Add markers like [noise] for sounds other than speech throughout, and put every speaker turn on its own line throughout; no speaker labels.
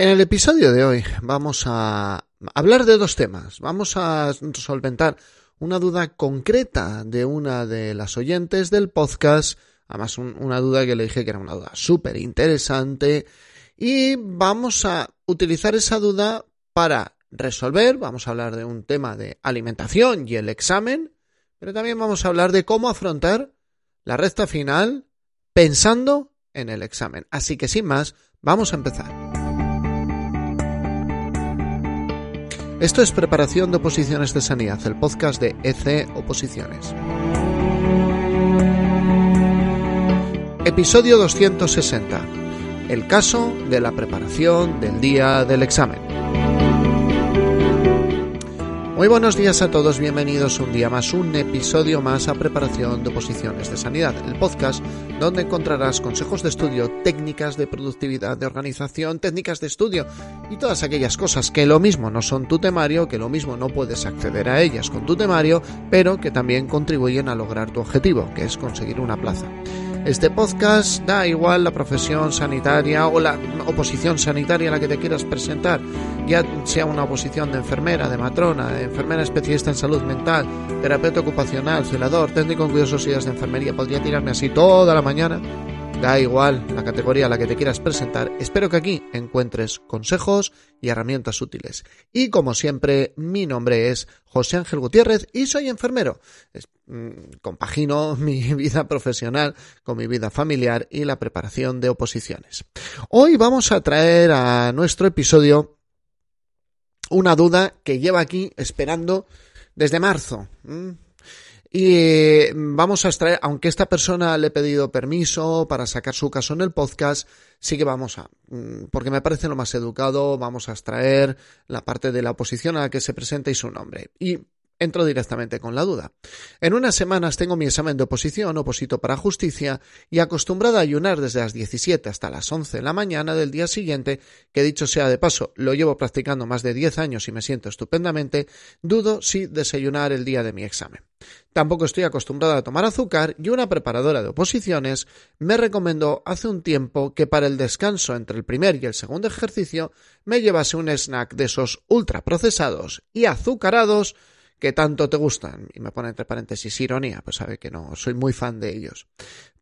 En el episodio de hoy vamos a hablar de dos temas. Vamos a solventar una duda concreta de una de las oyentes del podcast. Además, una duda que le dije que era una duda súper interesante. Y vamos a utilizar esa duda para resolver. Vamos a hablar de un tema de alimentación y el examen. Pero también vamos a hablar de cómo afrontar la recta final pensando en el examen. Así que sin más, vamos a empezar. Esto es Preparación de Oposiciones de Sanidad, el podcast de EC Oposiciones. Episodio 260. El caso de la preparación del día del examen. Muy buenos días a todos, bienvenidos un día más, un episodio más a Preparación de Oposiciones de Sanidad, el podcast donde encontrarás consejos de estudio, técnicas de productividad, de organización, técnicas de estudio y todas aquellas cosas que lo mismo no son tu temario, que lo mismo no puedes acceder a ellas con tu temario, pero que también contribuyen a lograr tu objetivo, que es conseguir una plaza. Este podcast da igual la profesión sanitaria o la oposición sanitaria a la que te quieras presentar, ya sea una oposición de enfermera, de matrona, de enfermera especialista en salud mental, terapeuta ocupacional, celador, técnico en cuidados sociales de enfermería, podría tirarme así toda la mañana Da igual la categoría a la que te quieras presentar, espero que aquí encuentres consejos y herramientas útiles. Y como siempre, mi nombre es José Ángel Gutiérrez y soy enfermero. Mm, compagino [laughs] mi vida profesional con mi vida familiar y la preparación de oposiciones. Hoy vamos a traer a nuestro episodio una duda que lleva aquí esperando desde marzo. Y vamos a extraer, aunque esta persona le he pedido permiso para sacar su caso en el podcast, sí que vamos a, mm, porque me parece lo más educado, vamos a extraer la parte de la oposición a la que se presenta y su nombre. Y Entro directamente con la duda. En unas semanas tengo mi examen de oposición, oposito para justicia, y acostumbrada a ayunar desde las 17 hasta las 11 de la mañana del día siguiente, que dicho sea de paso, lo llevo practicando más de 10 años y me siento estupendamente, dudo si desayunar el día de mi examen. Tampoco estoy acostumbrada a tomar azúcar y una preparadora de oposiciones me recomendó hace un tiempo que para el descanso entre el primer y el segundo ejercicio me llevase un snack de esos ultraprocesados y azucarados que tanto te gustan. Y me pone entre paréntesis ironía, pues sabe que no, soy muy fan de ellos.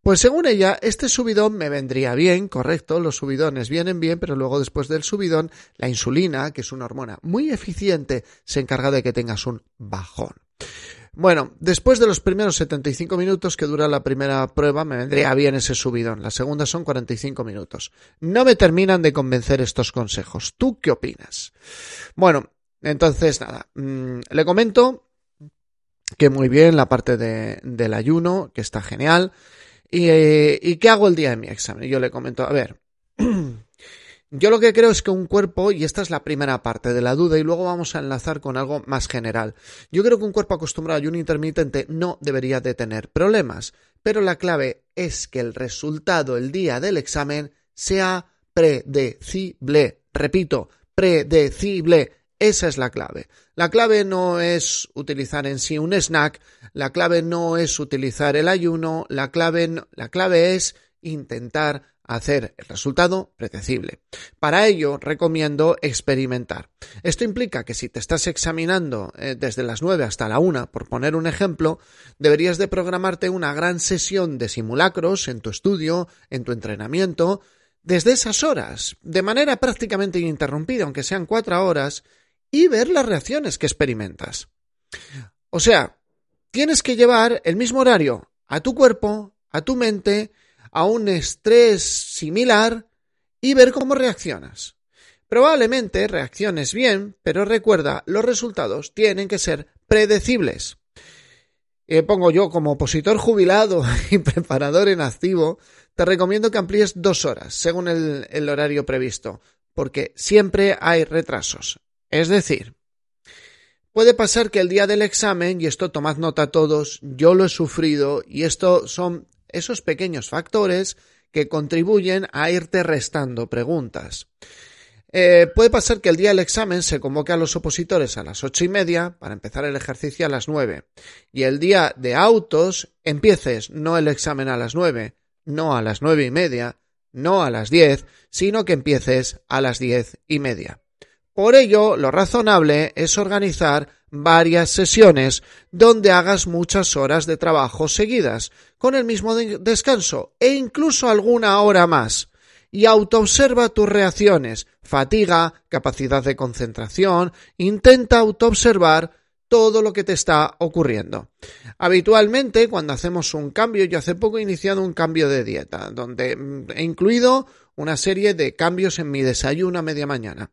Pues según ella, este subidón me vendría bien, correcto, los subidones vienen bien, pero luego después del subidón, la insulina, que es una hormona muy eficiente, se encarga de que tengas un bajón. Bueno, después de los primeros 75 minutos que dura la primera prueba, me vendría bien ese subidón. La segunda son 45 minutos. No me terminan de convencer estos consejos. ¿Tú qué opinas? Bueno, entonces, nada, mm, le comento que muy bien la parte de, del ayuno, que está genial. Y, ¿Y qué hago el día de mi examen? Yo le comento, a ver, [clears throat] yo lo que creo es que un cuerpo, y esta es la primera parte de la duda, y luego vamos a enlazar con algo más general. Yo creo que un cuerpo acostumbrado a ayuno intermitente no debería de tener problemas, pero la clave es que el resultado el día del examen sea predecible. Repito, predecible. Esa es la clave. La clave no es utilizar en sí un snack, la clave no es utilizar el ayuno, la clave, la clave es intentar hacer el resultado predecible. Para ello, recomiendo experimentar. Esto implica que si te estás examinando eh, desde las 9 hasta la 1, por poner un ejemplo, deberías de programarte una gran sesión de simulacros en tu estudio, en tu entrenamiento, desde esas horas, de manera prácticamente ininterrumpida, aunque sean cuatro horas, y ver las reacciones que experimentas. O sea, tienes que llevar el mismo horario a tu cuerpo, a tu mente, a un estrés similar y ver cómo reaccionas. Probablemente reacciones bien, pero recuerda, los resultados tienen que ser predecibles. Eh, pongo yo como opositor jubilado [laughs] y preparador en activo, te recomiendo que amplíes dos horas según el horario previsto, porque siempre hay retrasos. Es decir, puede pasar que el día del examen, y esto tomad nota todos, yo lo he sufrido, y esto son esos pequeños factores que contribuyen a irte restando preguntas. Eh, puede pasar que el día del examen se convoque a los opositores a las ocho y media para empezar el ejercicio a las nueve y el día de autos empieces no el examen a las nueve, no a las nueve y media, no a las 10, sino que empieces a las diez y media. Por ello, lo razonable es organizar varias sesiones donde hagas muchas horas de trabajo seguidas, con el mismo descanso e incluso alguna hora más. Y autoobserva tus reacciones, fatiga, capacidad de concentración, intenta autoobservar todo lo que te está ocurriendo. Habitualmente, cuando hacemos un cambio, yo hace poco he iniciado un cambio de dieta, donde mm, he incluido una serie de cambios en mi desayuno a media mañana.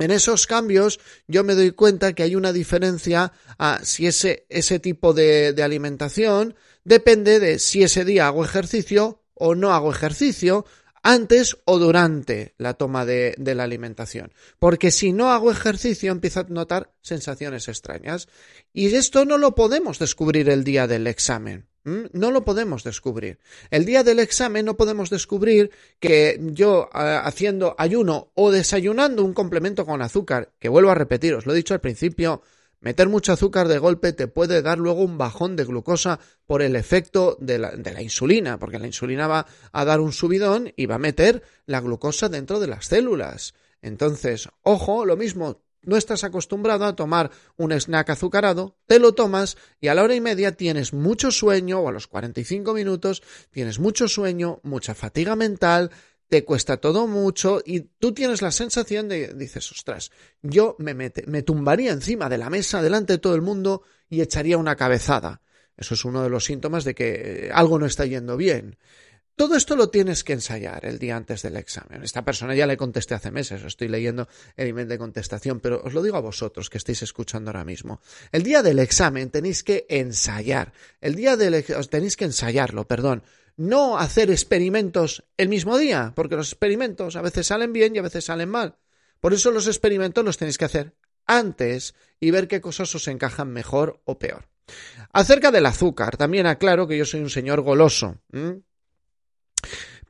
En esos cambios yo me doy cuenta que hay una diferencia a si ese, ese tipo de, alimentación depende de si ese día hago ejercicio o no hago ejercicio, antes o durante la toma de, la alimentación. Porque si no hago ejercicio empiezo a notar sensaciones extrañas. Y esto no lo podemos descubrir el día del examen. No lo podemos descubrir. El día del examen no podemos descubrir que yo eh, haciendo ayuno o desayunando un complemento con azúcar, que vuelvo a repetir, os lo he dicho al principio, meter mucho azúcar de golpe te puede dar luego un bajón de glucosa por el efecto de la, de la insulina, porque la insulina va a dar un subidón y va a meter la glucosa dentro de las células. Entonces, ojo, lo mismo, no estás acostumbrado a tomar un snack azucarado, te lo tomas y a la hora y media tienes mucho sueño o a los 45 minutos tienes mucho sueño, mucha fatiga mental, te cuesta todo mucho y tú tienes la sensación de, dices, ostras, yo me, me tumbaría encima de la mesa delante de todo el mundo y echaría una cabezada. Eso es uno de los síntomas de que algo no está yendo bien. Todo esto lo tienes que ensayar el día antes del examen. Esta persona ya le contesté hace meses, estoy leyendo el email de contestación, pero os lo digo a vosotros que estáis escuchando ahora mismo. El día del examen tenéis que ensayar. El día del tenéis que ensayarlo, perdón. No hacer experimentos el mismo día, porque los experimentos a veces salen bien y a veces salen mal. Por eso los experimentos los tenéis que hacer antes y ver qué cosas os encajan mejor o peor. Acerca del azúcar, también aclaro que yo soy un señor goloso.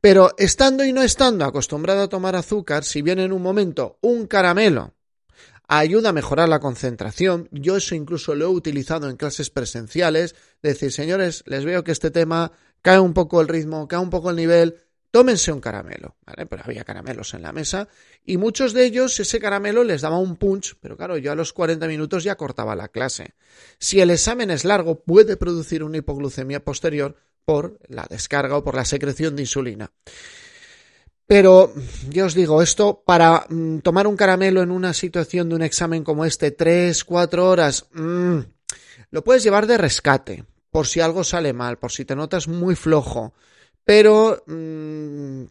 Pero estando y no estando acostumbrado a tomar azúcar, si viene en un momento un caramelo ayuda a mejorar la concentración. Yo eso incluso lo he utilizado en clases presenciales. Decir, señores, les veo que este tema cae un poco el ritmo, cae un poco el nivel, tómense un caramelo, ¿vale? Pero había caramelos en la mesa y muchos de ellos ese caramelo les daba un punch, pero claro, yo a los 40 minutos ya cortaba la clase. Si el examen es largo, puede producir una hipoglucemia posterior por la descarga o por la secreción de insulina. Pero yo os digo, esto para mm, tomar un caramelo en una situación de un examen como este, tres, cuatro horas, mm, lo puedes llevar de rescate, por si algo sale mal, por si te notas muy flojo. Pero mm,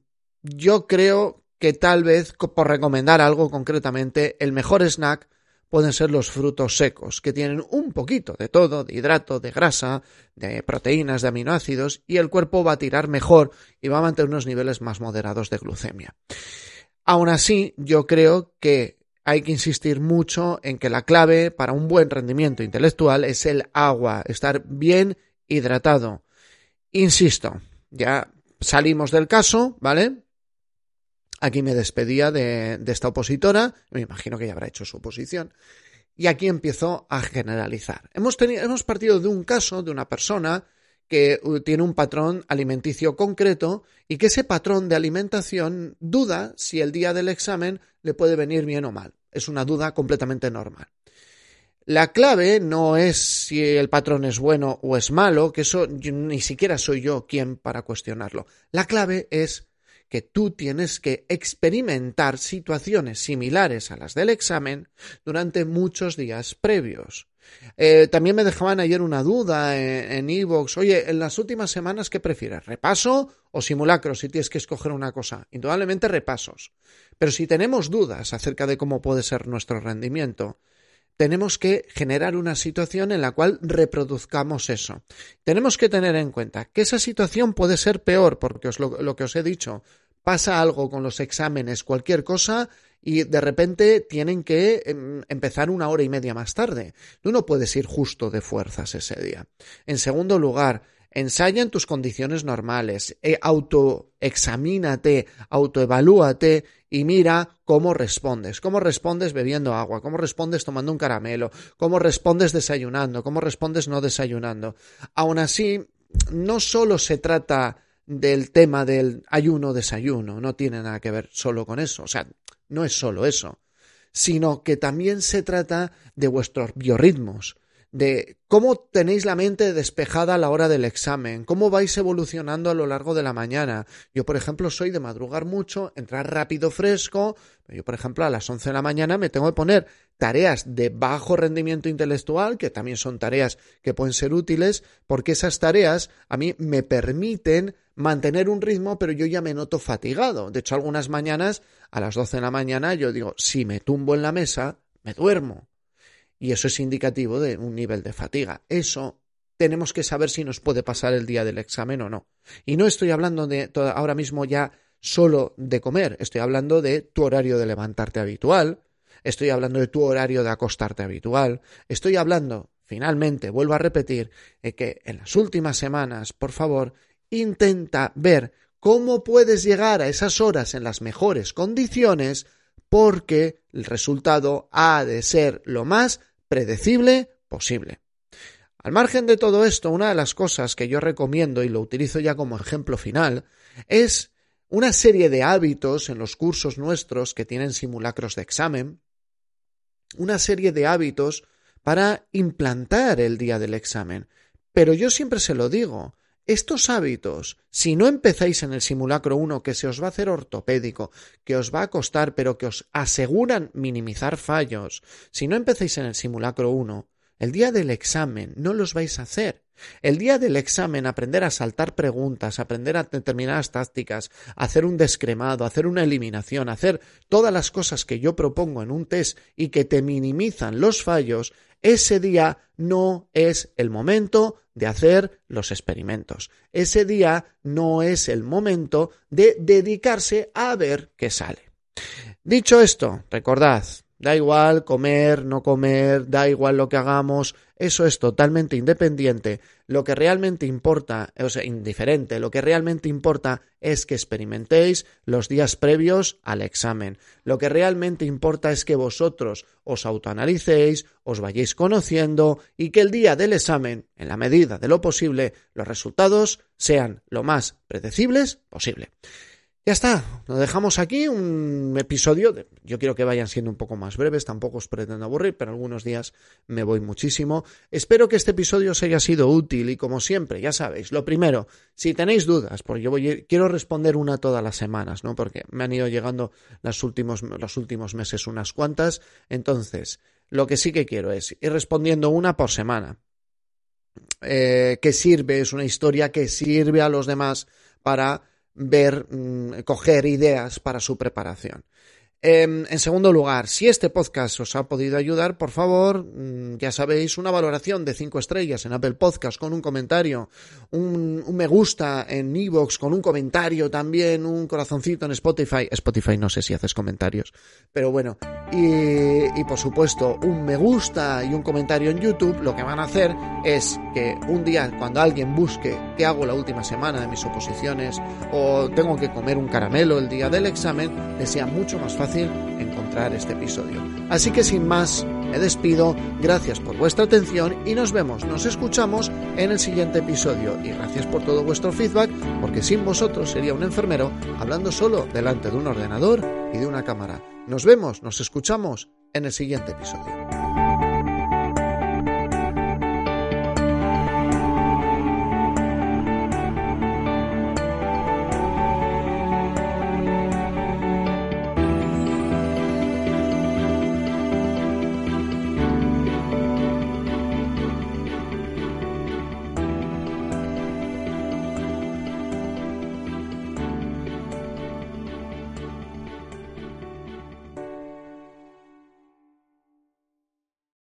yo creo que tal vez, por recomendar algo concretamente, el mejor snack pueden ser los frutos secos, que tienen un poquito de todo, de hidrato, de grasa, de proteínas, de aminoácidos, y el cuerpo va a tirar mejor y va a mantener unos niveles más moderados de glucemia. Aún así, yo creo que hay que insistir mucho en que la clave para un buen rendimiento intelectual es el agua, estar bien hidratado. Insisto, ya salimos del caso, ¿vale? Aquí me despedía de, esta opositora, me imagino que ya habrá hecho su oposición, y aquí empiezo a generalizar. Hemos, hemos partido de un caso de una persona que uh, tiene un patrón alimenticio concreto y que ese patrón de alimentación duda si el día del examen le puede venir bien o mal. Es una duda completamente normal. La clave no es si el patrón es bueno o es malo, que eso ni siquiera soy yo quien para cuestionarlo. La clave es que tú tienes que experimentar situaciones similares a las del examen durante muchos días previos. Eh, también me dejaban ayer una duda en Evox. Oye, en las últimas semanas, ¿qué prefieres? ¿Repaso o simulacro si tienes que escoger una cosa? Indudablemente repasos. Pero si tenemos dudas acerca de cómo puede ser nuestro rendimiento, tenemos que generar una situación en la cual reproduzcamos eso. Tenemos que tener en cuenta que esa situación puede ser peor, porque os lo, que os he dicho, pasa algo con los exámenes, cualquier cosa, y de repente tienen que em, empezar una hora y media más tarde. Tú no puedes ir justo de fuerzas ese día. En segundo lugar, ensaya en tus condiciones normales, e autoexamínate, autoevalúate y mira cómo respondes. Cómo respondes bebiendo agua, cómo respondes tomando un caramelo, cómo respondes desayunando, cómo respondes no desayunando. Aún así, no solo se trata del tema del ayuno-desayuno, no tiene nada que ver solo con eso, o sea, no es solo eso, sino que también se trata de vuestros biorritmos, de cómo tenéis la mente despejada a la hora del examen, cómo vais evolucionando a lo largo de la mañana. Yo, por ejemplo, soy de madrugar mucho, entrar rápido fresco. Yo, por ejemplo, a las 11 de la mañana me tengo que poner tareas de bajo rendimiento intelectual, que también son tareas que pueden ser útiles, porque esas tareas a mí me permiten mantener un ritmo, pero yo ya me noto fatigado. De hecho, algunas mañanas, a las 12 de la mañana, yo digo, si me tumbo en la mesa, me duermo y eso es indicativo de un nivel de fatiga. Eso tenemos que saber si nos puede pasar el día del examen o no. Y no estoy hablando de ahora mismo ya solo de comer, estoy hablando de tu horario de levantarte habitual, estoy hablando de tu horario de acostarte habitual, estoy hablando, finalmente, vuelvo a repetir, que en las últimas semanas, por favor, intenta ver cómo puedes llegar a esas horas en las mejores condiciones porque el resultado ha de ser lo más predecible posible. Al margen de todo esto, una de las cosas que yo recomiendo y lo utilizo ya como ejemplo final es una serie de hábitos en los cursos nuestros que tienen simulacros de examen, una serie de hábitos para implantar el día del examen. Pero yo siempre se lo digo, estos hábitos, si no empezáis en el simulacro 1 que se os va a hacer ortopédico, que os va a costar, pero que os aseguran minimizar fallos, si no empezáis en el simulacro 1, el día del examen no los vais a hacer. El día del examen aprender a saltar preguntas, aprender a determinadas tácticas, hacer un descremado, hacer una eliminación, hacer todas las cosas que yo propongo en un test y que te minimizan los fallos, ese día no es el momento de hacer los experimentos. Ese día no es el momento de dedicarse a ver qué sale. Dicho esto, recordad, Da igual comer, no comer, da igual lo que hagamos, eso es totalmente independiente. Lo que realmente importa, o sea, indiferente, lo que realmente importa es que experimentéis los días previos al examen. Lo que realmente importa es que vosotros os autoanalicéis, os vayáis conociendo y que el día del examen, en la medida de lo posible, los resultados sean lo más predecibles posible. Ya está, nos dejamos aquí un episodio. yo quiero que vayan siendo un poco más breves, tampoco os pretendo aburrir, pero algunos días me voy muchísimo. Espero que este episodio os haya sido útil y como siempre, ya sabéis, lo primero, si tenéis dudas, porque yo voy, quiero responder una todas las semanas, ¿no? Porque me han ido llegando los últimos, los últimos meses unas cuantas. Entonces, lo que sí que quiero es ir respondiendo una por semana. Eh, que sirve, es una historia que sirve a los demás para ver, mm, coger ideas para su preparación. Em, en segundo lugar, si este podcast os ha podido ayudar, por favor, mm, ya sabéis, una valoración de 5 estrellas en Apple Podcast con un comentario, un, me gusta en Evox con un comentario también, un corazoncito en Spotify. Spotify no sé si haces comentarios, pero bueno. Y, y por supuesto, un me gusta y un comentario en YouTube, lo que van a hacer es que un día, cuando alguien busque qué hago la última semana de mis oposiciones o tengo que comer un caramelo el día del examen, les sea mucho más encontrar este episodio. Así que sin más, me despido, gracias por vuestra atención y nos vemos, nos escuchamos en el siguiente episodio. Y gracias por todo vuestro feedback, porque sin vosotros sería un enfermero hablando solo delante de un ordenador y de una cámara. Nos vemos, nos escuchamos en el siguiente episodio.